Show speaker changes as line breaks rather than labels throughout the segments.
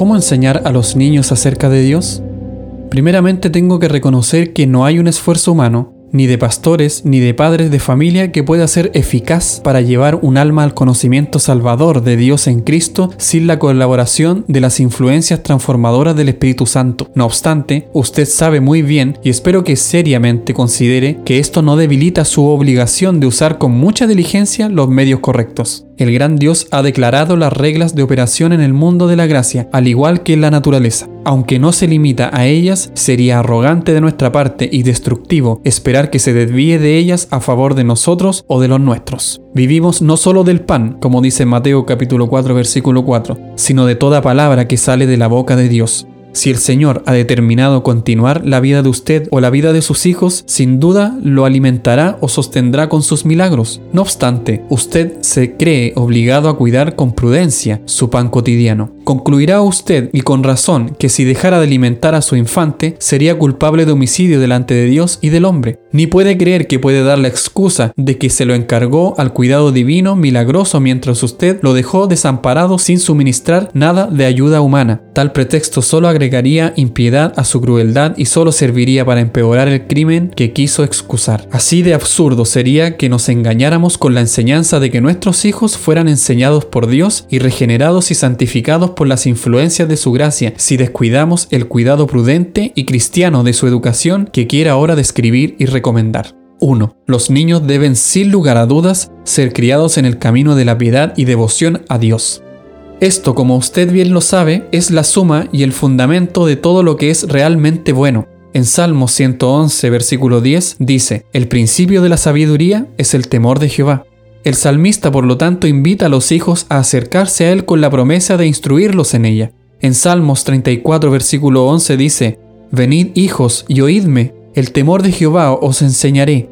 ¿Cómo enseñar a los niños acerca de Dios? Primeramente tengo que reconocer que no hay un esfuerzo humano, ni de pastores, ni de padres de familia que pueda ser eficaz para llevar un alma al conocimiento salvador de Dios en Cristo sin la colaboración de las influencias transformadoras del Espíritu Santo. No obstante, usted sabe muy bien y espero que seriamente considere que esto no debilita su obligación de usar con mucha diligencia los medios correctos. El gran Dios ha declarado las reglas de operación en el mundo de la gracia, al igual que en la naturaleza. Aunque no se limita a ellas, sería arrogante de nuestra parte y destructivo esperar que se desvíe de ellas a favor de nosotros o de los nuestros. Vivimos no solo del pan, como dice Mateo capítulo 4 versículo 4, sino de toda palabra que sale de la boca de Dios. Si el Señor ha determinado continuar la vida de usted o la vida de sus hijos, sin duda lo alimentará o sostendrá con sus milagros. No obstante, usted se cree obligado a cuidar con prudencia su pan cotidiano. Concluirá usted, y con razón, que si dejara de alimentar a su infante, sería culpable de homicidio delante de Dios y del hombre. Ni puede creer que puede dar la excusa de que se lo encargó al cuidado divino milagroso mientras usted lo dejó desamparado sin suministrar nada de ayuda humana. Tal pretexto solo agregaría impiedad a su crueldad y solo serviría para empeorar el crimen que quiso excusar. Así de absurdo sería que nos engañáramos con la enseñanza de que nuestros hijos fueran enseñados por Dios y regenerados y santificados por las influencias de su gracia si descuidamos el cuidado prudente y cristiano de su educación que quiere ahora describir y recomendar. 1. Los niños deben sin lugar a dudas ser criados en el camino de la piedad y devoción a Dios. Esto, como usted bien lo sabe, es la suma y el fundamento de todo lo que es realmente bueno. En Salmo 111, versículo 10, dice, El principio de la sabiduría es el temor de Jehová. El salmista, por lo tanto, invita a los hijos a acercarse a él con la promesa de instruirlos en ella. En Salmos 34, versículo 11 dice, Venid hijos y oídme, el temor de Jehová os enseñaré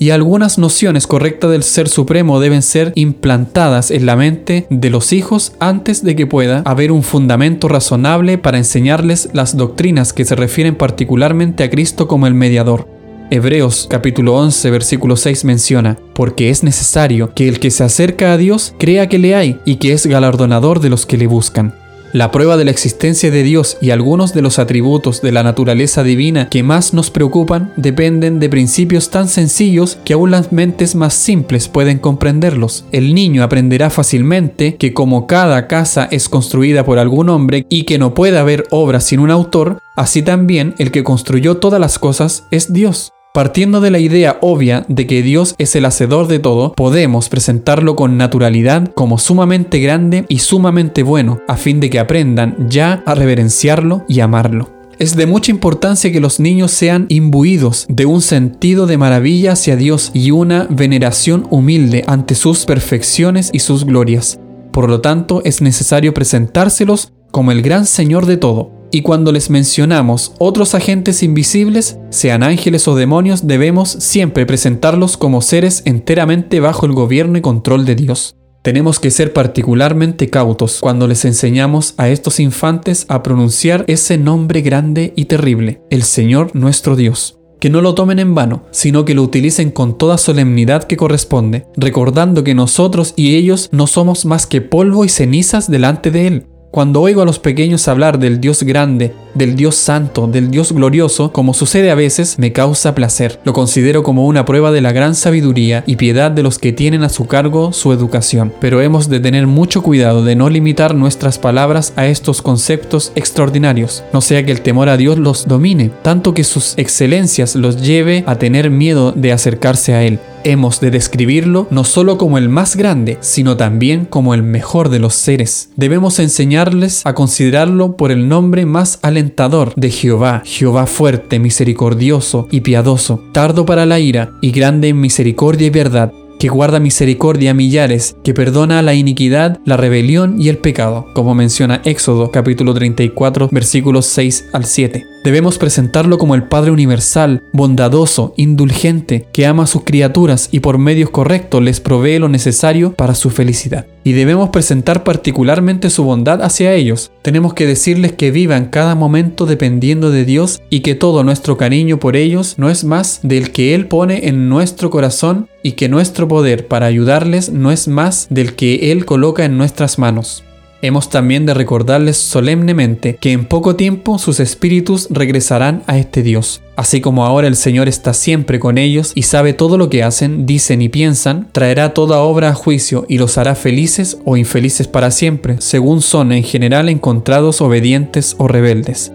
y algunas nociones correctas del Ser Supremo deben ser implantadas en la mente de los hijos antes de que pueda haber un fundamento razonable para enseñarles las doctrinas que se refieren particularmente a Cristo como el mediador. Hebreos capítulo 11 versículo 6 menciona, porque es necesario que el que se acerca a Dios crea que le hay y que es galardonador de los que le buscan. La prueba de la existencia de Dios y algunos de los atributos de la naturaleza divina que más nos preocupan dependen de principios tan sencillos que aún las mentes más simples pueden comprenderlos. El niño aprenderá fácilmente que como cada casa es construida por algún hombre y que no puede haber obra sin un autor, así también el que construyó todas las cosas es Dios. Partiendo de la idea obvia de que Dios es el hacedor de todo, podemos presentarlo con naturalidad como sumamente grande y sumamente bueno, a fin de que aprendan ya a reverenciarlo y amarlo. Es de mucha importancia que los niños sean imbuidos de un sentido de maravilla hacia Dios y una veneración humilde ante sus perfecciones y sus glorias. Por lo tanto, es necesario presentárselos como el gran Señor de todo, y cuando les mencionamos otros agentes invisibles, sean ángeles o demonios, debemos siempre presentarlos como seres enteramente bajo el gobierno y control de Dios. Tenemos que ser particularmente cautos cuando les enseñamos a estos infantes a pronunciar ese nombre grande y terrible, el Señor nuestro Dios. Que no lo tomen en vano, sino que lo utilicen con toda solemnidad que corresponde, recordando que nosotros y ellos no somos más que polvo y cenizas delante de Él. Cuando oigo a los pequeños hablar del Dios grande, del Dios santo, del Dios glorioso, como sucede a veces, me causa placer. Lo considero como una prueba de la gran sabiduría y piedad de los que tienen a su cargo su educación. Pero hemos de tener mucho cuidado de no limitar nuestras palabras a estos conceptos extraordinarios, no sea que el temor a Dios los domine, tanto que sus excelencias los lleve a tener miedo de acercarse a Él hemos de describirlo no solo como el más grande, sino también como el mejor de los seres. Debemos enseñarles a considerarlo por el nombre más alentador de Jehová, Jehová fuerte, misericordioso y piadoso, tardo para la ira y grande en misericordia y verdad, que guarda misericordia a millares, que perdona la iniquidad, la rebelión y el pecado, como menciona Éxodo capítulo 34 versículos 6 al 7. Debemos presentarlo como el Padre universal, bondadoso, indulgente, que ama a sus criaturas y por medios correctos les provee lo necesario para su felicidad. Y debemos presentar particularmente su bondad hacia ellos. Tenemos que decirles que vivan cada momento dependiendo de Dios y que todo nuestro cariño por ellos no es más del que Él pone en nuestro corazón y que nuestro poder para ayudarles no es más del que Él coloca en nuestras manos. Hemos también de recordarles solemnemente que en poco tiempo sus espíritus regresarán a este Dios. Así como ahora el Señor está siempre con ellos y sabe todo lo que hacen, dicen y piensan, traerá toda obra a juicio y los hará felices o infelices para siempre, según son en general encontrados obedientes o rebeldes.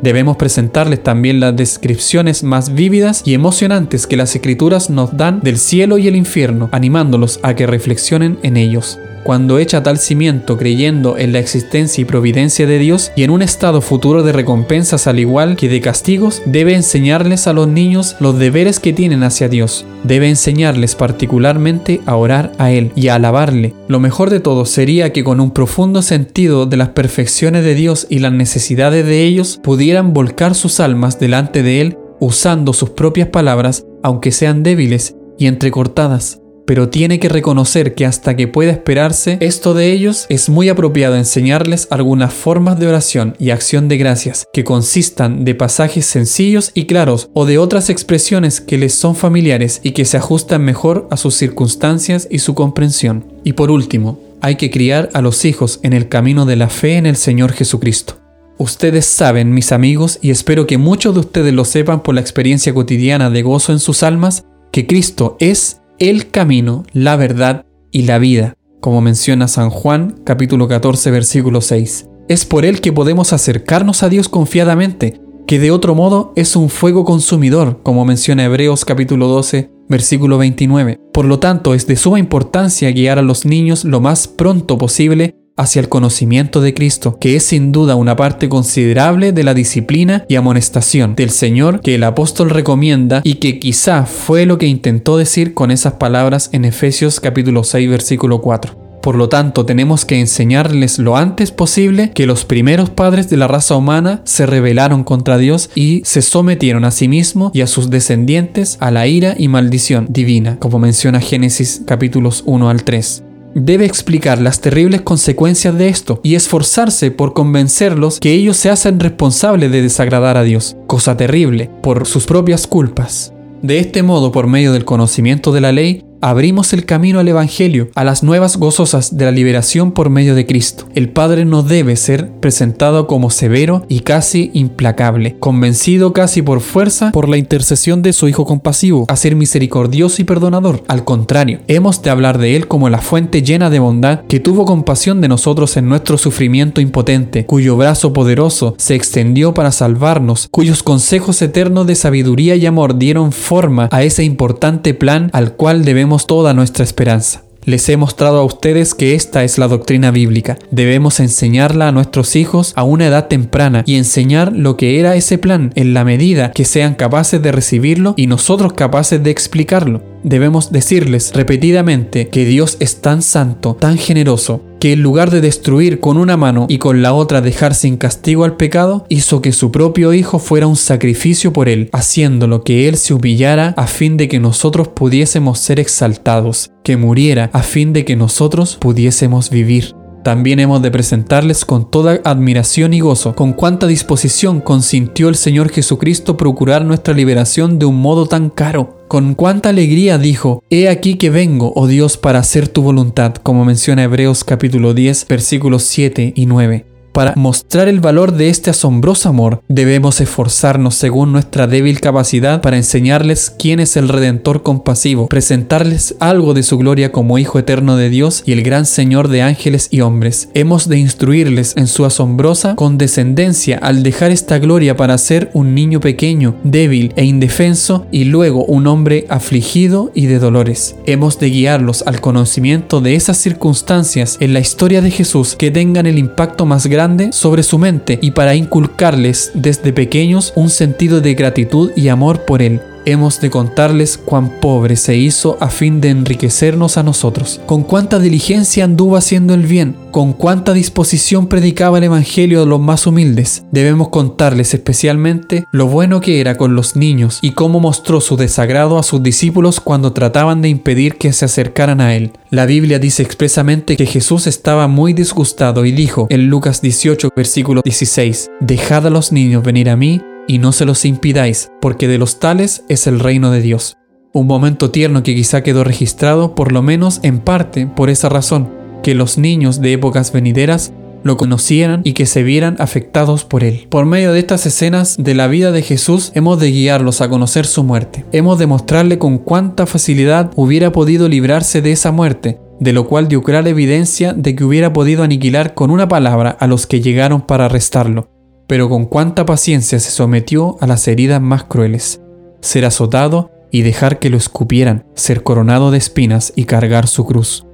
Debemos presentarles también las descripciones más vívidas y emocionantes que las escrituras nos dan del cielo y el infierno, animándolos a que reflexionen en ellos cuando echa tal cimiento creyendo en la existencia y providencia de Dios y en un estado futuro de recompensas al igual que de castigos, debe enseñarles a los niños los deberes que tienen hacia Dios. Debe enseñarles particularmente a orar a Él y a alabarle. Lo mejor de todo sería que con un profundo sentido de las perfecciones de Dios y las necesidades de ellos pudieran volcar sus almas delante de Él usando sus propias palabras, aunque sean débiles y entrecortadas pero tiene que reconocer que hasta que pueda esperarse esto de ellos, es muy apropiado enseñarles algunas formas de oración y acción de gracias que consistan de pasajes sencillos y claros o de otras expresiones que les son familiares y que se ajustan mejor a sus circunstancias y su comprensión. Y por último, hay que criar a los hijos en el camino de la fe en el Señor Jesucristo. Ustedes saben, mis amigos, y espero que muchos de ustedes lo sepan por la experiencia cotidiana de gozo en sus almas, que Cristo es el camino, la verdad y la vida, como menciona San Juan capítulo 14 versículo 6. Es por él que podemos acercarnos a Dios confiadamente, que de otro modo es un fuego consumidor, como menciona Hebreos capítulo 12 versículo 29. Por lo tanto, es de suma importancia guiar a los niños lo más pronto posible hacia el conocimiento de Cristo, que es sin duda una parte considerable de la disciplina y amonestación del Señor que el apóstol recomienda y que quizá fue lo que intentó decir con esas palabras en Efesios capítulo 6 versículo 4. Por lo tanto, tenemos que enseñarles lo antes posible que los primeros padres de la raza humana se rebelaron contra Dios y se sometieron a sí mismos y a sus descendientes a la ira y maldición divina, como menciona Génesis capítulos 1 al 3 debe explicar las terribles consecuencias de esto y esforzarse por convencerlos que ellos se hacen responsables de desagradar a Dios, cosa terrible, por sus propias culpas. De este modo, por medio del conocimiento de la ley, abrimos el camino al Evangelio, a las nuevas gozosas de la liberación por medio de Cristo. El Padre no debe ser presentado como severo y casi implacable, convencido casi por fuerza por la intercesión de su Hijo compasivo, a ser misericordioso y perdonador. Al contrario, hemos de hablar de Él como la fuente llena de bondad que tuvo compasión de nosotros en nuestro sufrimiento impotente, cuyo brazo poderoso se extendió para salvarnos, cuyos consejos eternos de sabiduría y amor dieron forma a ese importante plan al cual debemos toda nuestra esperanza. Les he mostrado a ustedes que esta es la doctrina bíblica. Debemos enseñarla a nuestros hijos a una edad temprana y enseñar lo que era ese plan en la medida que sean capaces de recibirlo y nosotros capaces de explicarlo debemos decirles repetidamente que Dios es tan santo, tan generoso, que en lugar de destruir con una mano y con la otra dejar sin castigo al pecado, hizo que su propio Hijo fuera un sacrificio por él, haciéndolo que él se humillara a fin de que nosotros pudiésemos ser exaltados, que muriera a fin de que nosotros pudiésemos vivir. También hemos de presentarles con toda admiración y gozo con cuánta disposición consintió el Señor Jesucristo procurar nuestra liberación de un modo tan caro. Con cuánta alegría dijo, He aquí que vengo, oh Dios, para hacer tu voluntad, como menciona Hebreos capítulo 10, versículos 7 y 9. Para mostrar el valor de este asombroso amor, debemos esforzarnos según nuestra débil capacidad para enseñarles quién es el Redentor compasivo, presentarles algo de su gloria como Hijo eterno de Dios y el gran Señor de ángeles y hombres. Hemos de instruirles en su asombrosa condescendencia al dejar esta gloria para ser un niño pequeño, débil e indefenso y luego un hombre afligido y de dolores. Hemos de guiarlos al conocimiento de esas circunstancias en la historia de Jesús que tengan el impacto más grande sobre su mente y para inculcarles desde pequeños un sentido de gratitud y amor por Él hemos de contarles cuán pobre se hizo a fin de enriquecernos a nosotros, con cuánta diligencia anduvo haciendo el bien, con cuánta disposición predicaba el Evangelio a los más humildes. Debemos contarles especialmente lo bueno que era con los niños y cómo mostró su desagrado a sus discípulos cuando trataban de impedir que se acercaran a él. La Biblia dice expresamente que Jesús estaba muy disgustado y dijo en Lucas 18, versículo 16, Dejad a los niños venir a mí y no se los impidáis, porque de los tales es el reino de Dios. Un momento tierno que quizá quedó registrado, por lo menos en parte, por esa razón, que los niños de épocas venideras lo conocieran y que se vieran afectados por él. Por medio de estas escenas de la vida de Jesús hemos de guiarlos a conocer su muerte. Hemos de mostrarle con cuánta facilidad hubiera podido librarse de esa muerte, de lo cual dio clara evidencia de que hubiera podido aniquilar con una palabra a los que llegaron para arrestarlo, pero con cuánta paciencia se sometió a las heridas más crueles, ser azotado y dejar que lo escupieran, ser coronado de espinas y cargar su cruz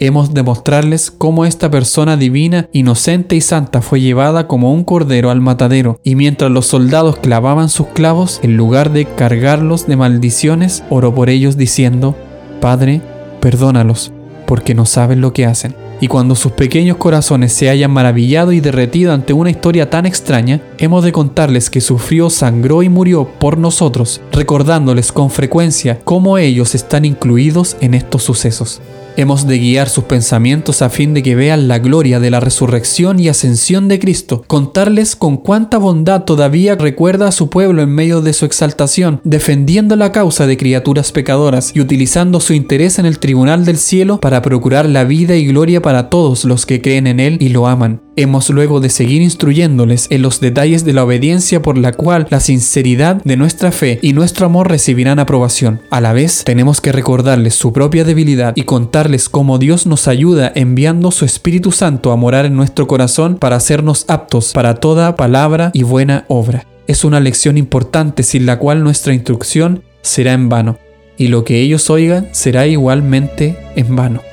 hemos de mostrarles cómo esta persona divina, inocente y santa fue llevada como un cordero al matadero, y mientras los soldados clavaban sus clavos, en lugar de cargarlos de maldiciones, oró por ellos diciendo, Padre, perdónalos, porque no saben lo que hacen. Y cuando sus pequeños corazones se hayan maravillado y derretido ante una historia tan extraña, hemos de contarles que sufrió, sangró y murió por nosotros, recordándoles con frecuencia cómo ellos están incluidos en estos sucesos. Hemos de guiar sus pensamientos a fin de que vean la gloria de la resurrección y ascensión de Cristo, contarles con cuánta bondad todavía recuerda a su pueblo en medio de su exaltación, defendiendo la causa de criaturas pecadoras y utilizando su interés en el tribunal del cielo para procurar la vida y gloria para todos los que creen en Él y lo aman. Hemos luego de seguir instruyéndoles en los detalles de la obediencia por la cual la sinceridad de nuestra fe y nuestro amor recibirán aprobación. A la vez, tenemos que recordarles su propia debilidad y contarles cómo Dios nos ayuda enviando su Espíritu Santo a morar en nuestro corazón para hacernos aptos para toda palabra y buena obra. Es una lección importante sin la cual nuestra instrucción será en vano, y lo que ellos oigan será igualmente en vano.